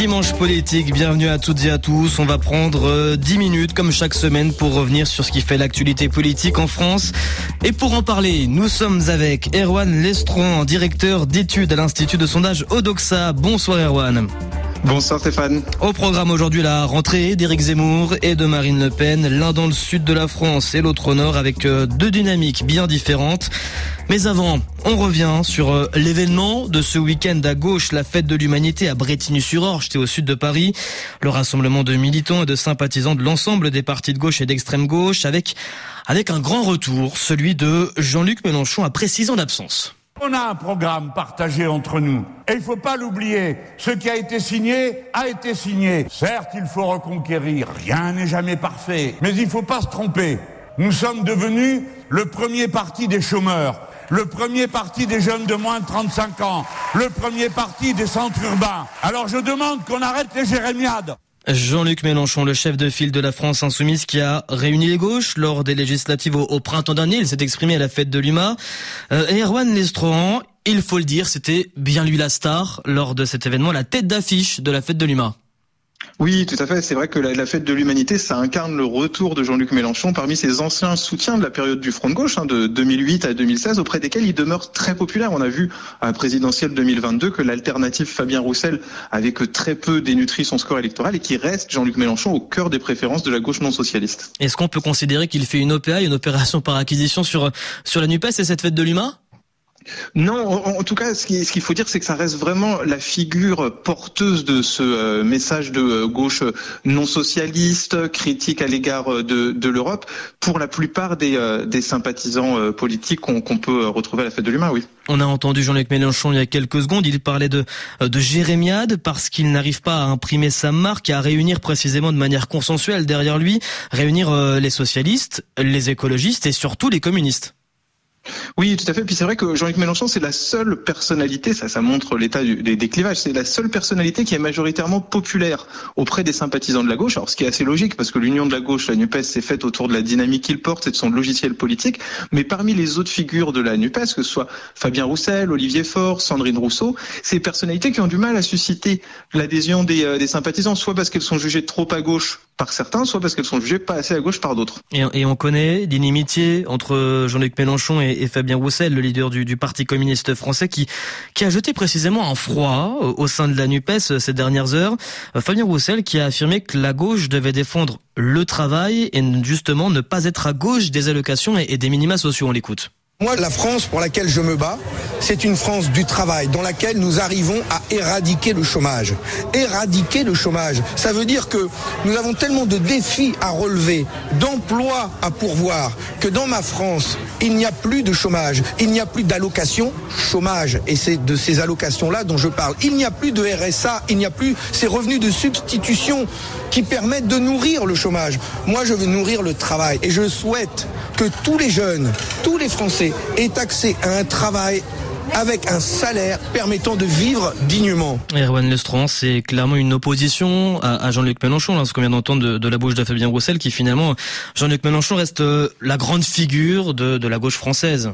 Dimanche politique, bienvenue à toutes et à tous. On va prendre 10 minutes comme chaque semaine pour revenir sur ce qui fait l'actualité politique en France. Et pour en parler, nous sommes avec Erwan Lestron, directeur d'études à l'Institut de sondage Odoxa. Bonsoir Erwan. Bonsoir Stéphane. Au programme aujourd'hui la rentrée d'Éric Zemmour et de Marine Le Pen, l'un dans le sud de la France et l'autre au nord avec deux dynamiques bien différentes. Mais avant, on revient sur l'événement de ce week-end à gauche, la fête de l'humanité à Bretigny-sur-Orge, c'était au sud de Paris. Le rassemblement de militants et de sympathisants de l'ensemble des partis de gauche et d'extrême gauche avec, avec un grand retour, celui de Jean-Luc Mélenchon après six ans d'absence. On a un programme partagé entre nous. Et il ne faut pas l'oublier. Ce qui a été signé a été signé. Certes, il faut reconquérir. Rien n'est jamais parfait. Mais il ne faut pas se tromper. Nous sommes devenus le premier parti des chômeurs, le premier parti des jeunes de moins de 35 ans, le premier parti des centres urbains. Alors je demande qu'on arrête les jérémiades. Jean-Luc Mélenchon, le chef de file de la France insoumise qui a réuni les gauches lors des législatives au, printemps dernier. Il s'est exprimé à la fête de l'UMA. Euh, et Erwan Lestrohan, il faut le dire, c'était bien lui la star lors de cet événement, la tête d'affiche de la fête de l'UMA. Oui, tout à fait. C'est vrai que la, fête de l'humanité, ça incarne le retour de Jean-Luc Mélenchon parmi ses anciens soutiens de la période du Front de gauche, hein, de 2008 à 2016, auprès desquels il demeure très populaire. On a vu à la présidentielle 2022 que l'alternative Fabien Roussel avait que très peu dénutri son score électoral et qui reste Jean-Luc Mélenchon au cœur des préférences de la gauche non socialiste. Est-ce qu'on peut considérer qu'il fait une OPA, une opération par acquisition sur, sur la NUPES et cette fête de l'UMA non, en, tout cas, ce qu'il faut dire, c'est que ça reste vraiment la figure porteuse de ce euh, message de euh, gauche non socialiste, critique à l'égard euh, de, l'Europe, pour la plupart des, euh, sympathisants euh, politiques qu'on peut retrouver à la fête de l'humain, oui. On a entendu Jean-Luc Mélenchon il y a quelques secondes, il parlait de, de parce qu'il n'arrive pas à imprimer sa marque à réunir précisément de manière consensuelle derrière lui, réunir les socialistes, les écologistes et surtout les communistes. Oui, tout à fait. Puis c'est vrai que Jean-Luc Mélenchon, c'est la seule personnalité, ça, ça montre l'état des, clivages, c'est la seule personnalité qui est majoritairement populaire auprès des sympathisants de la gauche. Alors, ce qui est assez logique, parce que l'union de la gauche, la NUPES, s'est faite autour de la dynamique qu'il porte et de son logiciel politique. Mais parmi les autres figures de la NUPES, que ce soit Fabien Roussel, Olivier Faure, Sandrine Rousseau, des personnalités qui ont du mal à susciter l'adhésion des, euh, sympathisants, soit parce qu'elles sont jugées trop à gauche par certains, soit parce qu'elles sont jugées pas assez à gauche par d'autres. Et, on connaît l'inimitié entre Jean-Luc Mélenchon et, et, Fabien Roussel, le leader du, Parti communiste français, qui, a jeté précisément un froid au sein de la NUPES ces dernières heures. Fabien Roussel qui a affirmé que la gauche devait défendre le travail et justement ne pas être à gauche des allocations et, et des minima sociaux. On l'écoute. Moi, la France pour laquelle je me bats, c'est une France du travail, dans laquelle nous arrivons à éradiquer le chômage. Éradiquer le chômage, ça veut dire que nous avons tellement de défis à relever, d'emplois à pourvoir, que dans ma France, il n'y a plus de chômage, il n'y a plus d'allocations chômage. Et c'est de ces allocations-là dont je parle. Il n'y a plus de RSA, il n'y a plus ces revenus de substitution qui permettent de nourrir le chômage. Moi, je veux nourrir le travail et je souhaite que tous les jeunes, tous les Français aient accès à un travail avec un salaire permettant de vivre dignement. Erwan Lestron, c'est clairement une opposition à, Jean-Luc Mélenchon, là, ce qu'on vient d'entendre de, la bouche de Fabien Roussel, qui finalement, Jean-Luc Mélenchon reste la grande figure de la gauche française.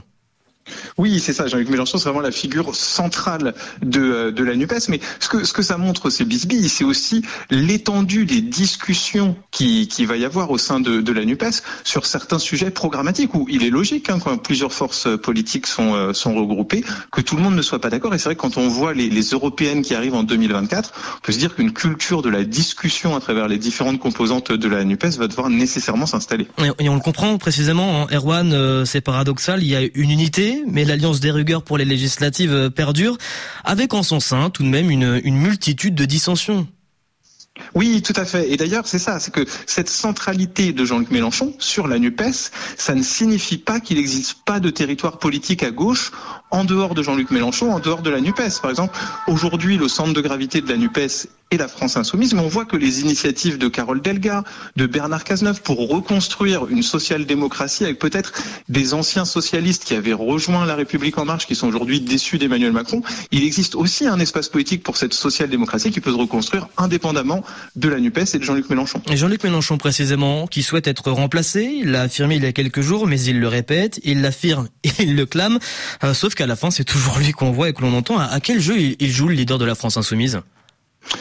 Oui, c'est ça. Jean-Luc Mélenchon, c'est vraiment la figure centrale de, de la NUPES. Mais ce que, ce que ça montre, ces bisbilles, c'est aussi l'étendue des discussions qui, qui va y avoir au sein de, la NUPES sur certains sujets programmatiques où il est logique, hein, quand plusieurs forces politiques sont, sont regroupées, que tout le monde ne soit pas d'accord. Et c'est vrai que quand on voit les, européennes qui arrivent en 2024, on peut se dire qu'une culture de la discussion à travers les différentes composantes de la NUPES va devoir nécessairement s'installer. Et, on le comprend précisément, hein, Erwan, euh, c'est paradoxal, il y a une unité mais l'alliance des rigueurs pour les législatives perdure, avec en son sein tout de même une, une multitude de dissensions. Oui, tout à fait. Et d'ailleurs, c'est ça, c'est que cette centralité de Jean-Luc Mélenchon sur la NUPES, ça ne signifie pas qu'il n'existe pas de territoire politique à gauche en dehors de Jean-Luc Mélenchon, en dehors de la NUPES. Par exemple, aujourd'hui, le centre de gravité de la NUPES et la France insoumise, mais on voit que les initiatives de Carole Delga, de Bernard Cazeneuve pour reconstruire une social-démocratie avec peut-être des anciens socialistes qui avaient rejoint la République en marche, qui sont aujourd'hui déçus d'Emmanuel Macron, il existe aussi un espace politique pour cette social-démocratie qui peut se reconstruire indépendamment de la NUPES et de Jean-Luc Mélenchon. Et Jean-Luc Mélenchon précisément, qui souhaite être remplacé, il l'a affirmé il y a quelques jours, mais il le répète, il l'affirme et il le clame, euh, sauf qu'à la fin c'est toujours lui qu'on voit et que l'on entend. À, quel jeu il joue le leader de la France insoumise?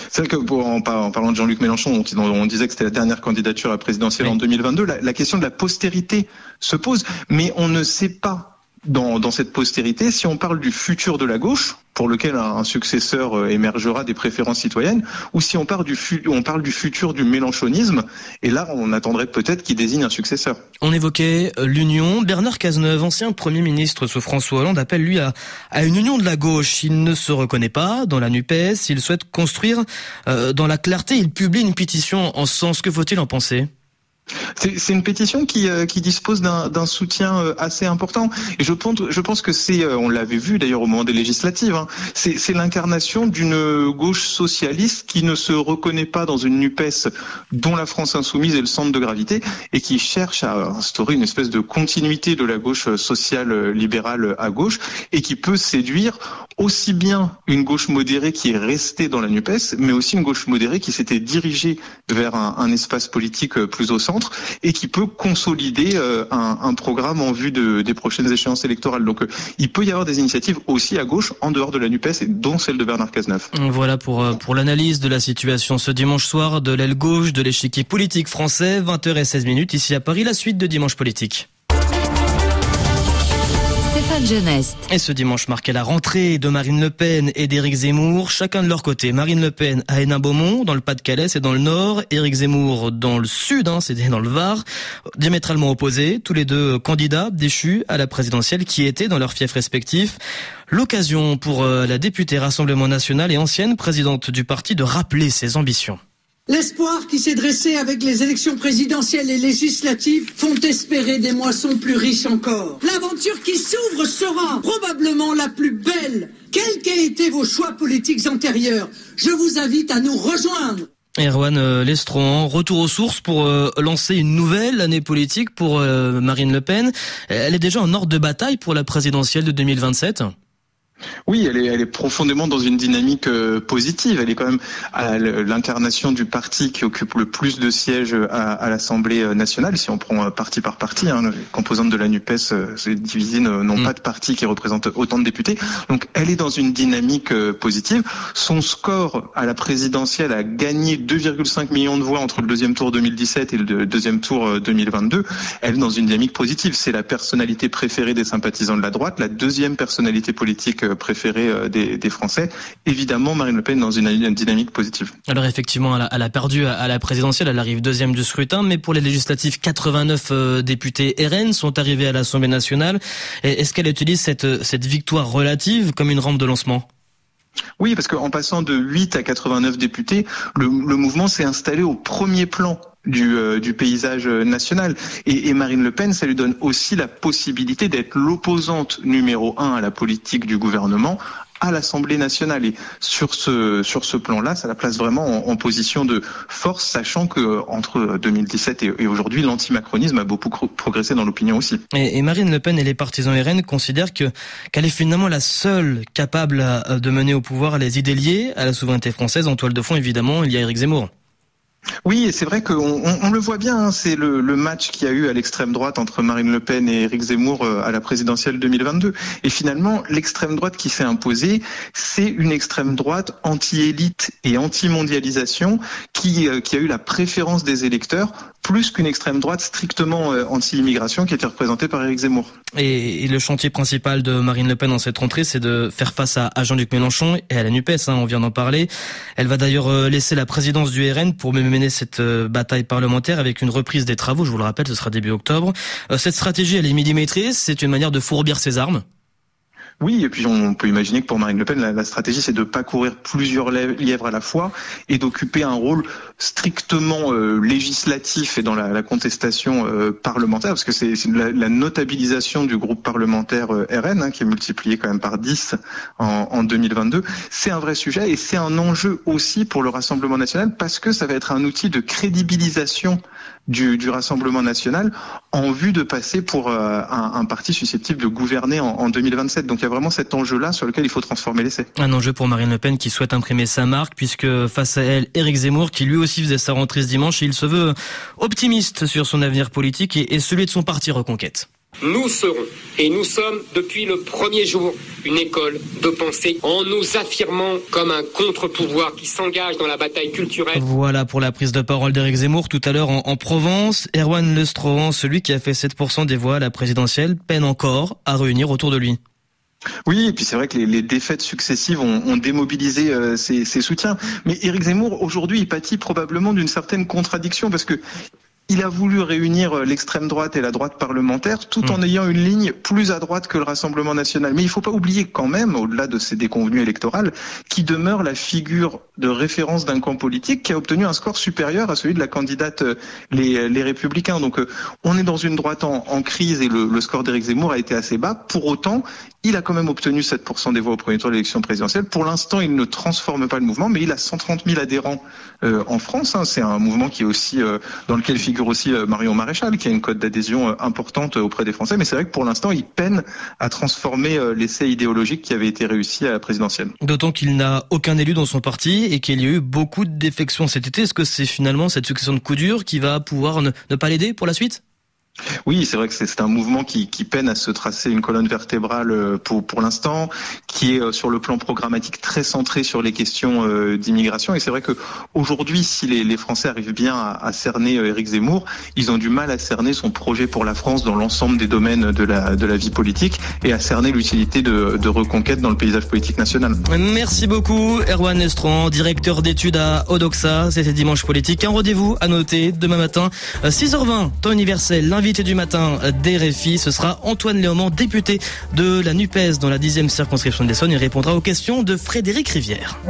C'est vrai que pour, en, parlant de Jean-Luc Mélenchon, on disait que c'était la dernière candidature à présidentielle en 2022, la, la question de la postérité se pose, mais on ne sait pas dans, cette postérité, si on parle du futur de la gauche, pour lequel un, successeur euh, émergera des préférences citoyennes, ou si on parle du, on parle du futur du mélanchonisme, et là on attendrait peut-être qu'il désigne un successeur. On évoquait euh, l'union. Bernard Cazeneuve, ancien Premier ministre sous François Hollande, appelle lui à, une union de la gauche. Il ne se reconnaît pas dans la NUPES, il souhaite construire euh, dans la clarté, il publie une pétition en sens. Que faut-il en penser? C'est une pétition qui, euh, dispose d'un soutien euh, assez important. Et je pense, que c'est, euh, on l'avait vu d'ailleurs au moment des législatives, hein, c'est l'incarnation d'une gauche socialiste qui ne se reconnaît pas dans une NUPES dont la France insoumise est le centre de gravité et qui cherche à instaurer une espèce de continuité de la gauche sociale libérale à gauche et qui peut séduire aussi bien une gauche modérée qui est restée dans la NUPES, mais aussi une gauche modérée qui s'était dirigée vers un espace politique plus au centre et qui peut consolider euh, un, programme en vue de, des prochaines échéances électorales. Donc euh, il peut y avoir des initiatives aussi à gauche, en dehors de la NUPES, et dont celle de Bernard Cazeneuve. Voilà pour, euh, l'analyse de la situation ce dimanche soir de l'aile gauche de l'échiquier politique français, 20h16 minutes ici à Paris, la suite de Dimanche Politique. Et ce dimanche marquait la rentrée de Marine Le Pen et d'Éric Zemmour, chacun de leur côté. Marine Le Pen à Hénin-Beaumont, dans le Pas-de-Calais, c'est dans le Nord. Éric Zemmour dans le Sud, hein, c'était dans le Var. Diamétralement opposés, tous les deux candidats déchus à la présidentielle qui étaient dans leurs fiefs respectifs. L'occasion pour euh, la députée Rassemblement National et ancienne présidente du parti de rappeler ses ambitions. L'espoir qui s'est dressé avec les élections présidentielles et législatives font espérer des moissons plus riches encore. L'aventure qui s'ouvre sera probablement la plus belle. Quels qu'aient été vos choix politiques antérieurs, je vous invite à nous rejoindre. Erwan euh, Lestron, retour aux sources pour euh, lancer une nouvelle année politique pour euh, Marine Le Pen. Elle est déjà en ordre de bataille pour la présidentielle de 2027 oui, elle est, elle est profondément dans une dynamique euh, positive. Elle est quand même à l'incarnation du parti qui occupe le plus de sièges à, à l'Assemblée euh, nationale. Si on prend euh, parti par parti, hein, les composantes de la Nupes c'est divisé, n'ont mm. pas de parti qui représente autant de députés. Donc, elle est dans une dynamique positive. Son score à la présidentielle a gagné 2,5 millions de voix entre le deuxième tour 2017 et le deuxième tour 2022. Elle est dans une dynamique positive. C'est la personnalité préférée des sympathisants de la droite, la deuxième personnalité politique préférée euh, des, Français. Évidemment, Marine Le Pen dans une, dynamique positive. Alors effectivement, elle a, perdu à la présidentielle, elle arrive deuxième du scrutin, mais pour les législatives, 89 euh, députés RN sont arrivés à l'Assemblée nationale. Est-ce qu'elle utilise cette victoire relative comme une rampe de lancement? Oui, parce qu'en passant de 8 à 89 députés, le, mouvement s'est installé au premier plan du, euh, paysage national. Et, et, Marine Le Pen, ça lui donne aussi la possibilité d'être l'opposante numéro un à la politique du gouvernement à l'Assemblée nationale. Et sur ce, sur ce plan-là, ça la place vraiment en, position de force, sachant que entre 2017 et, et aujourd'hui, l'antimacronisme a beaucoup progressé dans l'opinion aussi. Et, Marine Le Pen et les partisans RN considèrent que qu'elle est finalement la seule capable de mener au pouvoir les idées liées à la souveraineté française. En toile de fond, évidemment, il y a Éric Zemmour. Oui, c'est vrai qu'on on, le voit bien. Hein, c'est le, match qu'il y a eu à l'extrême droite entre Marine Le Pen et Éric Zemmour euh, à la présidentielle 2022. Et finalement, l'extrême droite qui s'est imposée, c'est une extrême droite anti-élite et anti-mondialisation qui, euh, qui a eu la préférence des électeurs plus qu'une extrême droite strictement euh, anti-immigration qui était représentée par Éric Zemmour. Et, le chantier principal de Marine Le Pen dans cette rentrée, c'est de faire face à, Jean-Luc Mélenchon et à la NUPES, hein, on vient d'en parler. Elle va d'ailleurs euh, laisser la présidence du RN pour mener cette euh, bataille parlementaire avec une reprise des travaux, je vous le rappelle, ce sera début octobre. cette stratégie, elle est millimétrée, c'est une manière de fourbir ses armes Oui, et puis on peut imaginer que pour Marine Le Pen, la, stratégie, c'est de ne pas courir plusieurs lièvres à la fois et d'occuper un rôle strictement euh, législatif et dans la, contestation euh, parlementaire, parce que c'est la, notabilisation du groupe parlementaire euh, RN, hein, qui est multiplié quand même par 10 en, en 2022. C'est un vrai sujet et c'est un enjeu aussi pour le Rassemblement national, parce que ça va être un outil de crédibilisation du, du Rassemblement national en vue de passer pour un, un, parti susceptible de gouverner en, en 2027. Donc il y a vraiment cet enjeu-là sur lequel il faut transformer l'essai. Un enjeu pour Marine Le Pen qui souhaite imprimer sa marque, puisque face à elle, Éric Zemmour, qui lui aussi faisait sa rentrée ce dimanche, il se veut optimiste sur son avenir politique et celui de son parti Reconquête. Nous serons, et nous sommes depuis le premier jour, une école de pensée en nous affirmant comme un contre-pouvoir qui s'engage dans la bataille culturelle. Voilà pour la prise de parole d'Éric Zemmour tout à l'heure en, Provence. Erwan Lestrohan, celui qui a fait 7% des voix à la présidentielle, peine encore à réunir autour de lui. Oui, et puis c'est vrai que les, défaites successives ont, démobilisé euh, ses, soutiens. Mais Éric Zemmour, aujourd'hui, il pâtit probablement d'une certaine contradiction parce que il a voulu réunir euh, l'extrême droite et la droite parlementaire tout en hmm. ayant une ligne plus à droite que le Rassemblement national. Mais il ne faut pas oublier quand même, au-delà de ces déconvenues électorales, qui demeure la figure de référence d'un camp politique qui a obtenu un score supérieur à celui de la candidate euh, les, les Républicains. Donc euh, on est dans une droite en, crise et le, le score d'Éric Zemmour a été assez bas. Pour autant, il a quand même obtenu 7% des voix au premier tour de l'élection présidentielle. Pour l'instant, il ne transforme pas le mouvement, mais il a 130 000 adhérents en France. Hein. C'est un mouvement qui est aussi dans lequel figure aussi euh, Marion Maréchal, qui a une cote d'adhésion euh, importante auprès des Français. Mais c'est vrai que pour l'instant, il peine à transformer euh, l'essai idéologique qui avait été réussi à la présidentielle. D'autant qu'il n'a aucun élu dans son parti et qu'il y a eu beaucoup de défections cet été. Est-ce que c'est finalement cette succession de coups durs qui va pouvoir ne pas l'aider pour la suite? Oui, c'est vrai que c'est un mouvement qui, peine à se tracer une colonne vertébrale euh, pour, l'instant, qui est euh, sur le plan programmatique très centré sur les questions euh, d'immigration. Et c'est vrai que aujourd'hui, si les, Français arrivent bien à, cerner Éric Zemmour, ils ont du mal à cerner son projet pour la France dans l'ensemble des domaines de la, vie politique et à cerner l'utilité de, de reconquête dans le paysage politique national. Merci beaucoup, Erwan Estron, directeur d'études à Odoxa. C'était Dimanche Politique. Un rendez-vous à noter demain matin, 6h20, temps universel, L'invité du matin d'RFI, ce sera Antoine Léaumont, député de la NUPES dans la 10e circonscription de l'Essonne. Il répondra aux questions de Frédéric Rivière.